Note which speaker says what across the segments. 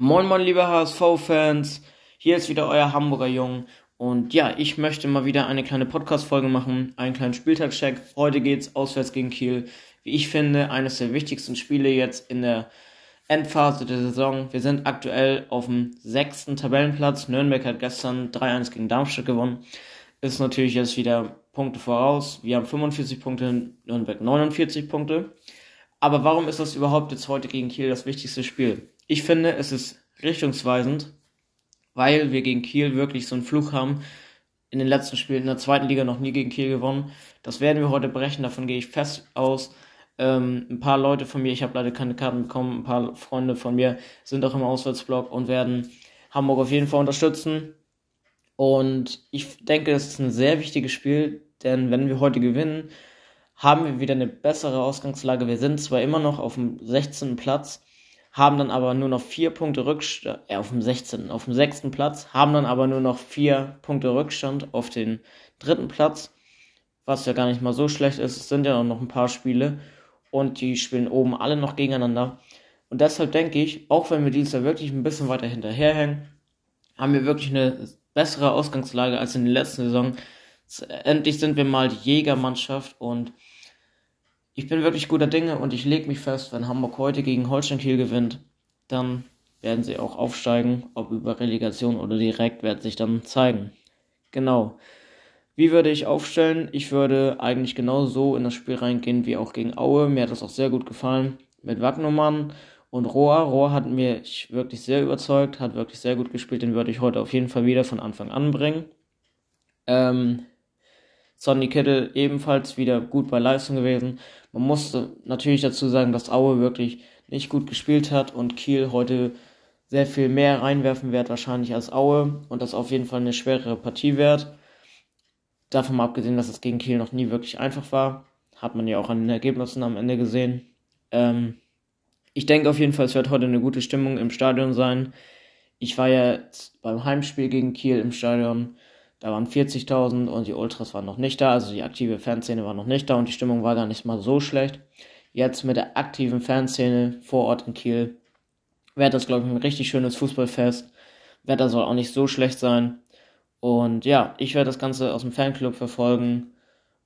Speaker 1: Moin moin liebe HSV-Fans, hier ist wieder euer Hamburger Jung und ja, ich möchte mal wieder eine kleine Podcast-Folge machen, einen kleinen Spieltagscheck. Heute geht's auswärts gegen Kiel. Wie ich finde, eines der wichtigsten Spiele jetzt in der Endphase der Saison. Wir sind aktuell auf dem sechsten Tabellenplatz. Nürnberg hat gestern 3-1 gegen Darmstadt gewonnen. Ist natürlich jetzt wieder Punkte voraus. Wir haben 45 Punkte, Nürnberg 49 Punkte. Aber warum ist das überhaupt jetzt heute gegen Kiel das wichtigste Spiel? Ich finde, es ist richtungsweisend, weil wir gegen Kiel wirklich so einen Fluch haben. In den letzten Spielen in der zweiten Liga noch nie gegen Kiel gewonnen. Das werden wir heute brechen, davon gehe ich fest aus. Ähm, ein paar Leute von mir, ich habe leider keine Karten bekommen, ein paar Freunde von mir sind auch im Auswärtsblock und werden Hamburg auf jeden Fall unterstützen. Und ich denke, es ist ein sehr wichtiges Spiel, denn wenn wir heute gewinnen, haben wir wieder eine bessere Ausgangslage. Wir sind zwar immer noch auf dem 16. Platz, haben dann aber nur noch vier Punkte Rückstand, äh, auf dem 16., auf dem sechsten Platz, haben dann aber nur noch vier Punkte Rückstand auf den dritten Platz, was ja gar nicht mal so schlecht ist. Es sind ja noch ein paar Spiele und die spielen oben alle noch gegeneinander. Und deshalb denke ich, auch wenn wir dieses Jahr wirklich ein bisschen weiter hinterherhängen, haben wir wirklich eine bessere Ausgangslage als in der letzten Saison. Endlich sind wir mal die Jägermannschaft und ich bin wirklich guter Dinge und ich lege mich fest, wenn Hamburg heute gegen Holstein Kiel gewinnt, dann werden sie auch aufsteigen. Ob über Relegation oder direkt, wird sich dann zeigen. Genau. Wie würde ich aufstellen? Ich würde eigentlich genau so in das Spiel reingehen wie auch gegen Aue. Mir hat das auch sehr gut gefallen. Mit Wagnumann und Rohr. Rohr hat mich wirklich sehr überzeugt, hat wirklich sehr gut gespielt. Den würde ich heute auf jeden Fall wieder von Anfang an bringen. Ähm, Sonny Kittel ebenfalls wieder gut bei Leistung gewesen. Man musste natürlich dazu sagen, dass Aue wirklich nicht gut gespielt hat und Kiel heute sehr viel mehr reinwerfen wird wahrscheinlich als Aue und das auf jeden Fall eine schwerere Partie wird. Davon mal abgesehen, dass es gegen Kiel noch nie wirklich einfach war. Hat man ja auch an den Ergebnissen am Ende gesehen. Ähm, ich denke auf jeden Fall, es wird heute eine gute Stimmung im Stadion sein. Ich war ja beim Heimspiel gegen Kiel im Stadion da waren 40.000 und die Ultras waren noch nicht da, also die aktive Fanszene war noch nicht da und die Stimmung war gar nicht mal so schlecht. Jetzt mit der aktiven Fanszene vor Ort in Kiel wäre das, glaube ich, ein richtig schönes Fußballfest. Wetter soll auch nicht so schlecht sein. Und ja, ich werde das Ganze aus dem Fanclub verfolgen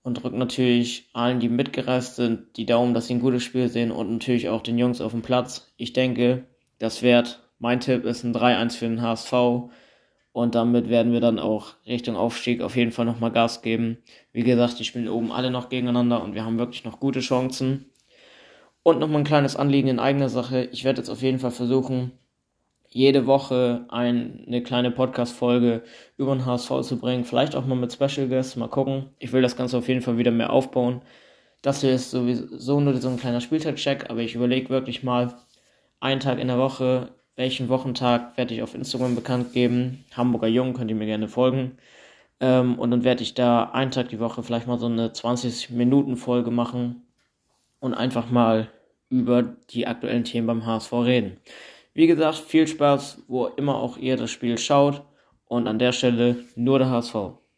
Speaker 1: und drücke natürlich allen, die mitgereist sind, die Daumen, dass sie ein gutes Spiel sehen und natürlich auch den Jungs auf dem Platz. Ich denke, das wird, mein Tipp ist ein 3-1 für den HSV. Und damit werden wir dann auch Richtung Aufstieg auf jeden Fall nochmal Gas geben. Wie gesagt, die spielen oben alle noch gegeneinander und wir haben wirklich noch gute Chancen. Und nochmal ein kleines Anliegen in eigener Sache. Ich werde jetzt auf jeden Fall versuchen, jede Woche eine kleine Podcast-Folge über den HSV zu bringen. Vielleicht auch mal mit Special Guests. Mal gucken. Ich will das Ganze auf jeden Fall wieder mehr aufbauen. Das hier ist sowieso nur so ein kleiner Spieltag-Check, aber ich überlege wirklich mal, einen Tag in der Woche welchen Wochentag werde ich auf Instagram bekannt geben. Hamburger Jung, könnt ihr mir gerne folgen. Ähm, und dann werde ich da einen Tag die Woche vielleicht mal so eine 20-Minuten-Folge machen und einfach mal über die aktuellen Themen beim HSV reden. Wie gesagt, viel Spaß, wo immer auch ihr das Spiel schaut. Und an der Stelle nur der HSV.